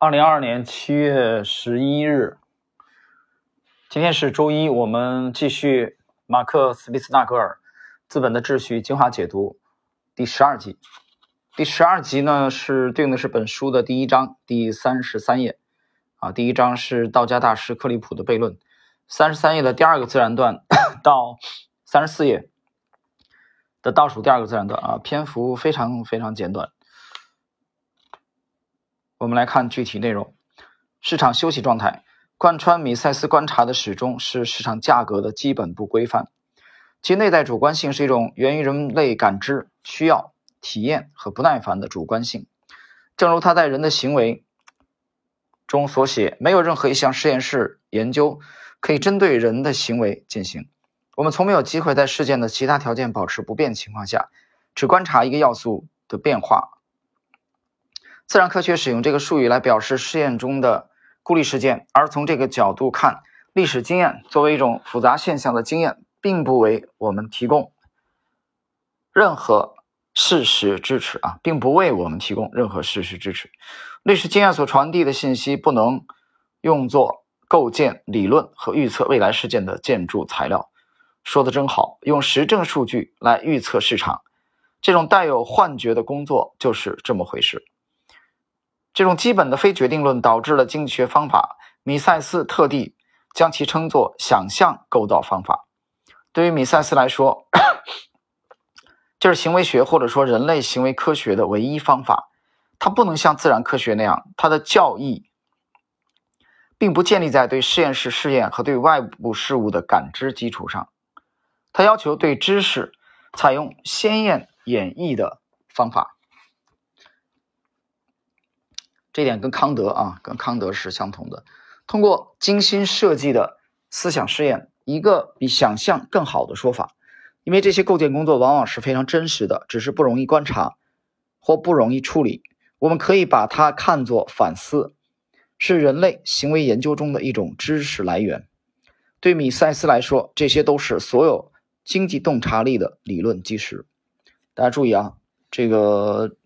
二零二二年七月十一日，今天是周一，我们继续马克·斯皮斯纳格尔《资本的秩序》精华解读第十二集。第十二集呢是对应的是本书的第一章第三十三页啊，第一章是道家大师克利普的悖论，三十三页的第二个自然段到三十四页的倒数第二个自然段啊，篇幅非常非常简短。我们来看具体内容：市场休息状态，贯穿米塞斯观察的始终是市场价格的基本不规范，其内在主观性是一种源于人类感知、需要、体验和不耐烦的主观性。正如他在人的行为中所写，没有任何一项实验室研究可以针对人的行为进行。我们从没有机会在事件的其他条件保持不变情况下，只观察一个要素的变化。自然科学使用这个术语来表示试验中的孤立事件，而从这个角度看，历史经验作为一种复杂现象的经验，并不为我们提供任何事实支持啊，并不为我们提供任何事实支持。历史经验所传递的信息不能用作构建理论和预测未来事件的建筑材料。说的真好，用实证数据来预测市场，这种带有幻觉的工作就是这么回事。这种基本的非决定论导致了经济学方法。米塞斯特地将其称作“想象构造方法”。对于米塞斯来说，这是行为学或者说人类行为科学的唯一方法。它不能像自然科学那样，它的教义并不建立在对实验室试验和对外部事物的感知基础上。它要求对知识采用鲜艳演绎的方法。这点跟康德啊，跟康德是相同的。通过精心设计的思想试验，一个比想象更好的说法。因为这些构建工作往往是非常真实的，只是不容易观察或不容易处理。我们可以把它看作反思，是人类行为研究中的一种知识来源。对米塞斯来说，这些都是所有经济洞察力的理论基石。大家注意啊，这个。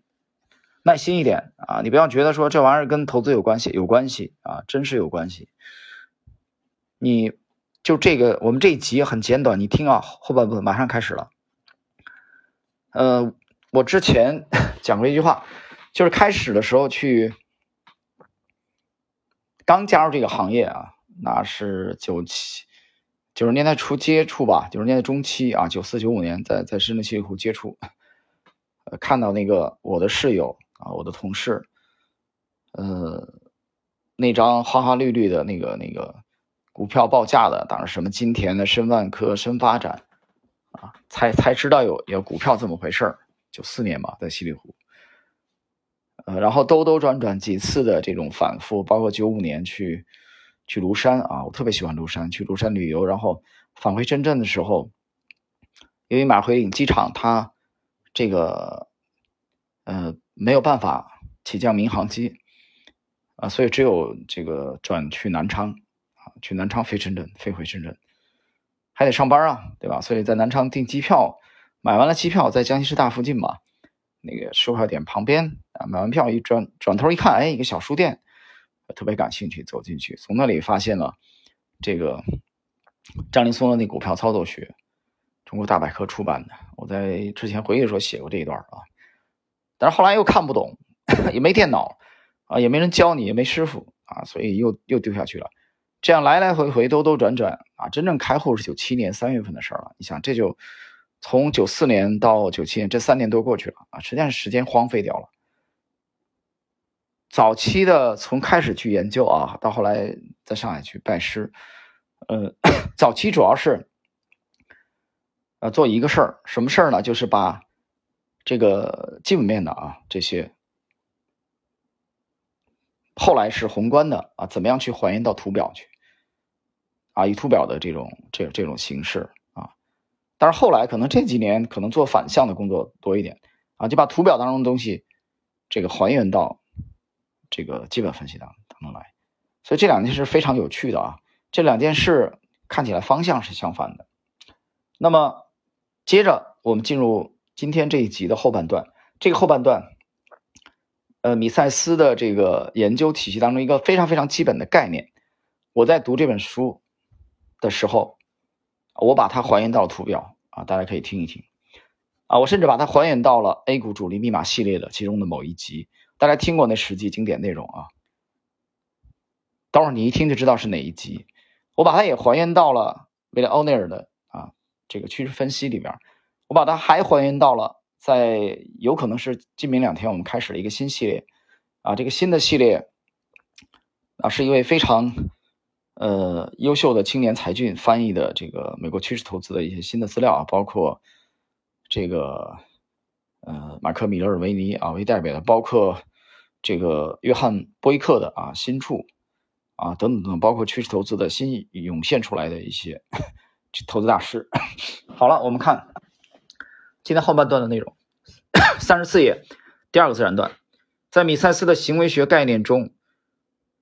耐心一点啊！你不要觉得说这玩意儿跟投资有关系，有关系啊，真是有关系。你就这个，我们这一集很简短，你听啊，后半部分马上开始了。呃，我之前 讲过一句话，就是开始的时候去刚加入这个行业啊，那是九七九十年代初接触吧，九十年代中期啊，九四九五年在在深圳西湖接触，呃，看到那个我的室友。啊，我的同事，呃，那张花花绿绿的那个那个股票报价的，当然什么金田的、深万科、深发展，啊，才才知道有有股票这么回事儿。九四年嘛，在西里湖，呃，然后兜兜转转几次的这种反复，包括九五年去去庐山啊，我特别喜欢庐山，去庐山旅游，然后返回深圳的时候，因为马回岭机场它这个，呃。没有办法起降民航机啊，所以只有这个转去南昌啊，去南昌飞深圳，飞回深圳，还得上班啊，对吧？所以在南昌订机票，买完了机票在江西师大附近嘛，那个售票点旁边啊，买完票一转转头一看，哎，一个小书店，特别感兴趣，走进去，从那里发现了这个张林松的那股票操作学，中国大百科出版的，我在之前回忆的时候写过这一段啊。但是后来又看不懂，也没电脑啊，也没人教你，也没师傅啊，所以又又丢下去了。这样来来回回，兜兜转转啊，真正开户是九七年三月份的事了。你想，这就从九四年到九七年，这三年多过去了啊，实际上是时间荒废掉了。早期的从开始去研究啊，到后来在上海去拜师，呃，早期主要是呃做一个事儿，什么事儿呢？就是把。这个基本面的啊，这些后来是宏观的啊，怎么样去还原到图表去啊？以图表的这种这这种形式啊，但是后来可能这几年可能做反向的工作多一点啊，就把图表当中的东西这个还原到这个基本分析当当中来，所以这两件事非常有趣的啊，这两件事看起来方向是相反的。那么接着我们进入。今天这一集的后半段，这个后半段呃米塞斯的这个研究体系当中一个非常非常基本的概念。我在读这本书的时候，我把它还原到了图表啊，大家可以听一听啊。我甚至把它还原到了 A 股主力密码系列的其中的某一集，大家听过那十集经典内容啊？等会儿你一听就知道是哪一集。我把它也还原到了威廉奥内尔的啊这个趋势分析里边，我把它还还原到了在有可能是今明两天我们开始了一个新系列啊，这个新的系列啊是一位非常呃优秀的青年才俊翻译的这个美国趋势投资的一些新的资料啊，包括这个呃马克米勒尔维尼啊为代表的，包括这个约翰波伊克的啊新处。啊，等等等，包括趋势投资的新涌现出来的一些 投资大师。好了，我们看今天后半段的内容，三十四页第二个自然段，在米塞斯的行为学概念中，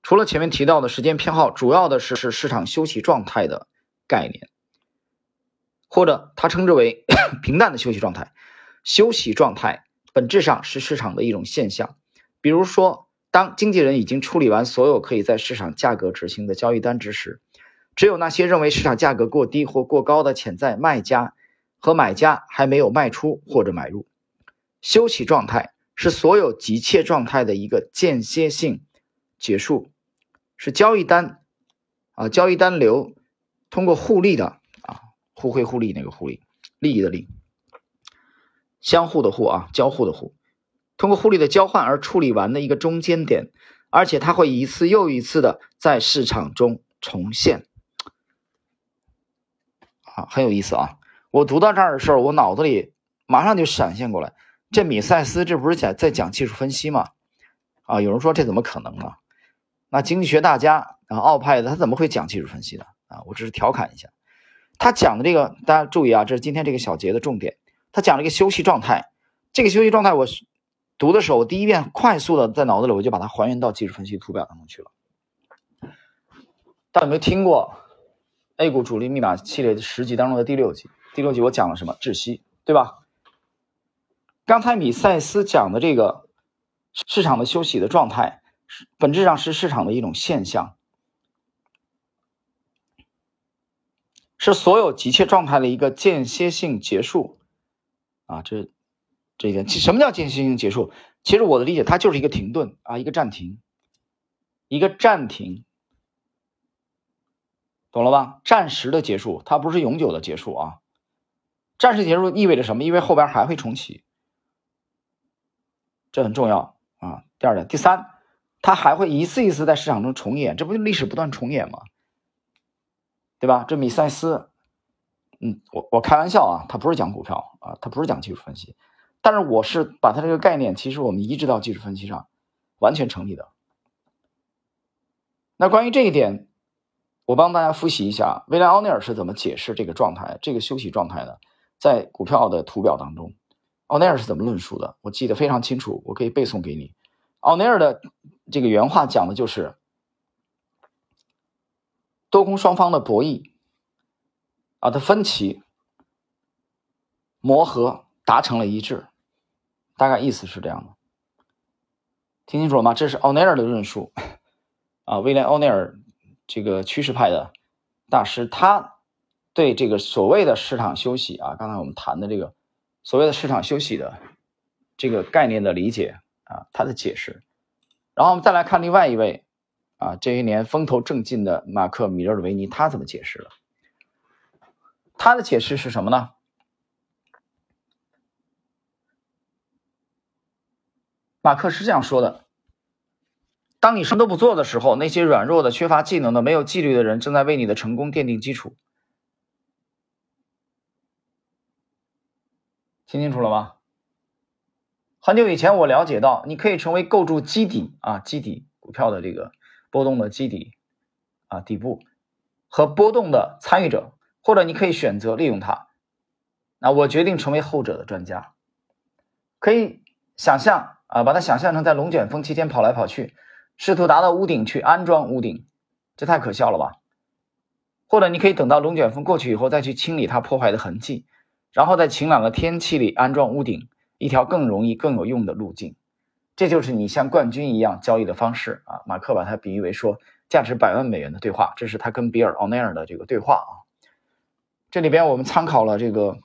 除了前面提到的时间偏好，主要的是是市场休息状态的概念，或者他称之为 平淡的休息状态。休息状态本质上是市场的一种现象，比如说。当经纪人已经处理完所有可以在市场价格执行的交易单之时，只有那些认为市场价格过低或过高的潜在卖家和买家还没有卖出或者买入。休息状态是所有急切状态的一个间歇性结束，是交易单啊交易单流通过互利的啊互惠互利那个互利利益的利，相互的互啊交互的互。通过互利的交换而处理完的一个中间点，而且它会一次又一次的在市场中重现，啊，很有意思啊！我读到这儿的时候，我脑子里马上就闪现过来，这米塞斯这不是讲在讲技术分析吗？啊，有人说这怎么可能呢？那经济学大家啊，奥派的他怎么会讲技术分析的啊？我只是调侃一下，他讲的这个大家注意啊，这是今天这个小节的重点，他讲了一个休息状态，这个休息状态我。读的时候，我第一遍快速的在脑子里我就把它还原到技术分析图表当中去了。大家有没有听过 A 股主力密码系列十集当中的第六集？第六集我讲了什么？窒息，对吧？刚才米塞斯讲的这个市场的休息的状态，本质上是市场的一种现象，是所有急切状态的一个间歇性结束。啊，这。这一点，什么叫间歇性结束？其实我的理解，它就是一个停顿啊，一个暂停，一个暂停，懂了吧？暂时的结束，它不是永久的结束啊。暂时结束意味着什么？因为后边还会重启，这很重要啊。第二点，第三，它还会一次一次在市场中重演，这不就历史不断重演吗？对吧？这米塞斯，嗯，我我开玩笑啊，他不是讲股票啊，他不是讲技术分析。但是我是把他这个概念，其实我们移植到技术分析上，完全成立的。那关于这一点，我帮大家复习一下，威廉奥尼尔是怎么解释这个状态、这个休息状态的？在股票的图表当中，奥尼尔是怎么论述的？我记得非常清楚，我可以背诵给你。奥尼尔的这个原话讲的就是，多空双方的博弈啊的分歧磨合达成了一致。大概意思是这样的，听清楚了吗？这是奥尼尔的论述 啊，威廉·奥尼尔这个趋势派的大师，他对这个所谓的市场休息啊，刚才我们谈的这个所谓的市场休息的这个概念的理解啊，他的解释。然后我们再来看另外一位啊，这些年风头正劲的马克·米勒尔维尼，他怎么解释了？他的解释是什么呢？马克是这样说的：“当你什么都不做的时候，那些软弱的、缺乏技能的、没有纪律的人正在为你的成功奠定基础。听清楚了吗？很久以前，我了解到，你可以成为构筑基底啊，基底股票的这个波动的基底啊，底部和波动的参与者，或者你可以选择利用它。那我决定成为后者的专家。可以想象。”啊，把它想象成在龙卷风期间跑来跑去，试图达到屋顶去安装屋顶，这太可笑了吧？或者你可以等到龙卷风过去以后再去清理它破坏的痕迹，然后在晴朗的天气里安装屋顶，一条更容易、更有用的路径。这就是你像冠军一样交易的方式啊。马克把它比喻为说价值百万美元的对话，这是他跟比尔奥内尔的这个对话啊。这里边我们参考了这个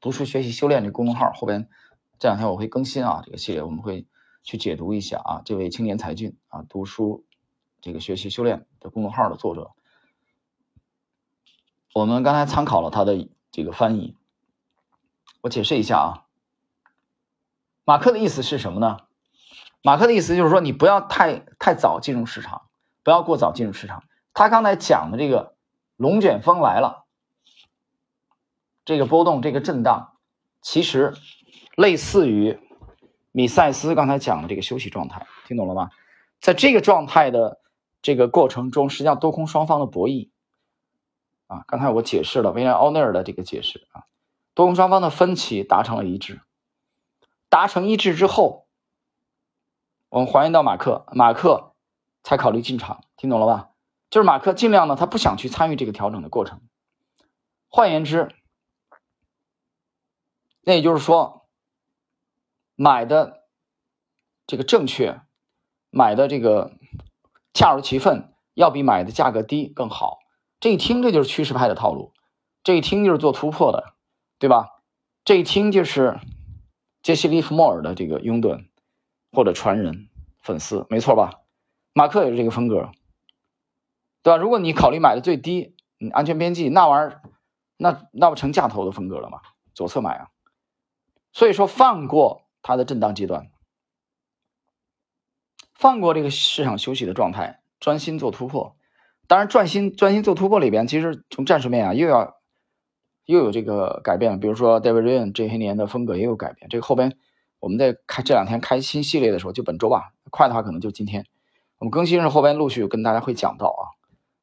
读书学习修炼这公众号，后边这两天我会更新啊，这个系列我们会去解读一下啊。这位青年才俊啊，读书这个学习修炼的公众号的作者，我们刚才参考了他的这个翻译，我解释一下啊。马克的意思是什么呢？马克的意思就是说，你不要太太早进入市场，不要过早进入市场。他刚才讲的这个龙卷风来了，这个波动，这个震荡，其实类似于米塞斯刚才讲的这个休息状态，听懂了吗？在这个状态的这个过程中，实际上多空双方的博弈啊，刚才我解释了威廉奥内尔的这个解释啊，多空双方的分歧达成了一致。达成一致之后，我们还原到马克，马克才考虑进场，听懂了吧？就是马克尽量呢，他不想去参与这个调整的过程。换言之，那也就是说，买的这个正确，买的这个恰如其分，要比买的价格低更好。这一听，这就是趋势派的套路，这一听就是做突破的，对吧？这一听就是。杰西·利弗莫尔的这个拥趸或者传人粉丝，没错吧？马克也是这个风格，对吧？如果你考虑买的最低，嗯，安全边际那玩意儿，那那不成价头的风格了吗？左侧买啊！所以说，放过它的震荡阶段，放过这个市场休息的状态，专心做突破。当然，专心专心做突破里边，其实从战术面啊，又要。又有这个改变，比如说 David Rian 这些年的风格也有改变。这个后边我们在开这两天开新系列的时候，就本周吧，快的话可能就今天，我们更新是后边陆续跟大家会讲到啊，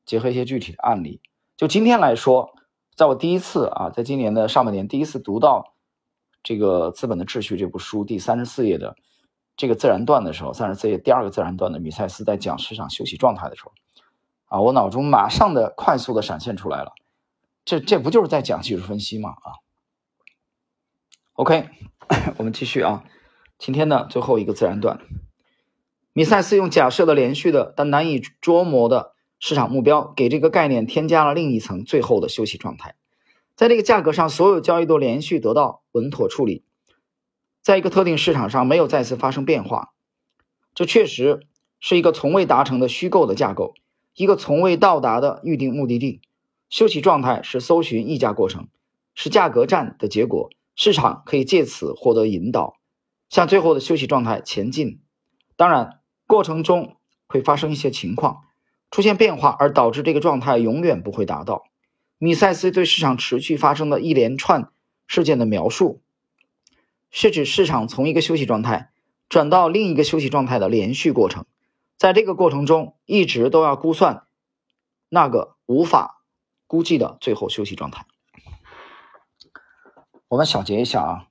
结合一些具体的案例。就今天来说，在我第一次啊，在今年的上半年第一次读到这个《资本的秩序》这部书第三十四页的这个自然段的时候，三十四页第二个自然段的米塞斯在讲市场休息状态的时候，啊，我脑中马上的快速的闪现出来了。这这不就是在讲技术分析吗？啊，OK，我们继续啊。今天的最后一个自然段，米塞斯用假设的连续的但难以捉摸的市场目标，给这个概念添加了另一层最后的休息状态。在这个价格上，所有交易都连续得到稳妥处理，在一个特定市场上没有再次发生变化。这确实是一个从未达成的虚构的架构，一个从未到达的预定目的地。休息状态是搜寻溢价过程，是价格战的结果。市场可以借此获得引导，向最后的休息状态前进。当然，过程中会发生一些情况，出现变化，而导致这个状态永远不会达到。米塞斯对市场持续发生的一连串事件的描述，是指市场从一个休息状态转到另一个休息状态的连续过程。在这个过程中，一直都要估算那个无法。估计的最后休息状态，我们小结一下啊。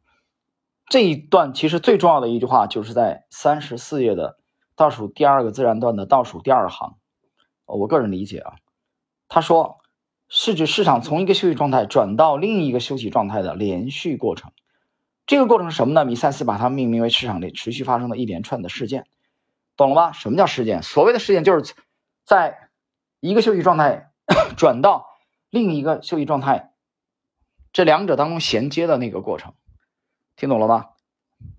这一段其实最重要的一句话，就是在三十四页的倒数第二个自然段的倒数第二行。我个人理解啊，他说是指市场从一个休息状态转到另一个休息状态的连续过程。这个过程是什么呢？米塞斯把它命名为市场里持续发生的一连串的事件，懂了吗？什么叫事件？所谓的事件就是在一个休息状态 转到。另一个休息状态，这两者当中衔接的那个过程，听懂了吗？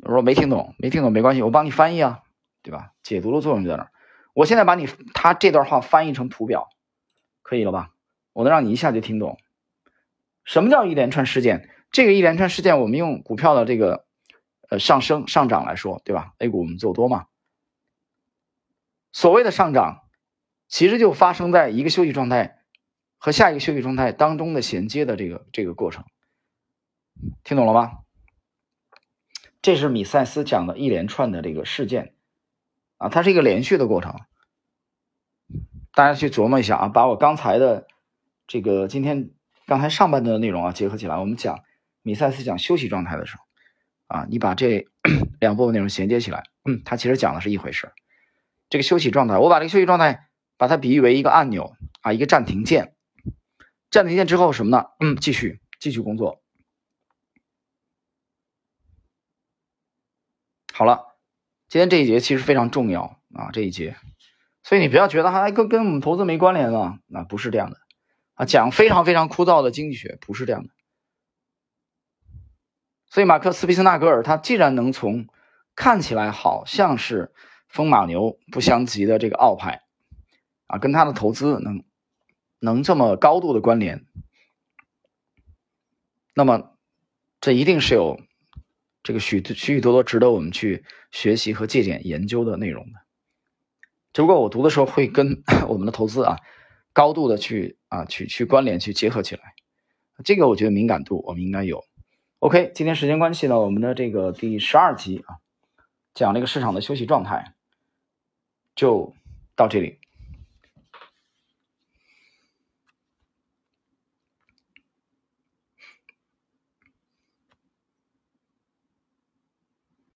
我说没听懂，没听懂没关系，我帮你翻译啊，对吧？解读的作用就在那儿。我现在把你他这段话翻译成图表，可以了吧？我能让你一下就听懂。什么叫一连串事件？这个一连串事件，我们用股票的这个呃上升上涨来说，对吧？A 股我们做多嘛。所谓的上涨，其实就发生在一个休息状态。和下一个休息状态当中的衔接的这个这个过程，听懂了吗？这是米塞斯讲的一连串的这个事件啊，它是一个连续的过程。大家去琢磨一下啊，把我刚才的这个今天刚才上半段的内容啊结合起来，我们讲米塞斯讲休息状态的时候啊，你把这 两部分内容衔接起来，嗯，它其实讲的是一回事。这个休息状态，我把这个休息状态把它比喻为一个按钮啊，一个暂停键。暂停键之后什么呢？嗯，继续继续工作。好了，今天这一节其实非常重要啊，这一节，所以你不要觉得还跟跟我们投资没关联啊，那不是这样的啊，讲非常非常枯燥的经济学不是这样的。所以马克思·皮斯纳格尔他既然能从看起来好像是风马牛不相及的这个奥派啊，跟他的投资能能这么高度的关联，那么这一定是有这个许许许多多值得我们去学习和借鉴研究的内容的。只不过我读的时候会跟 我们的投资啊高度的去啊去去关联去结合起来，这个我觉得敏感度我们应该有。OK，今天时间关系呢，我们的这个第十二集啊，讲这个市场的休息状态，就到这里。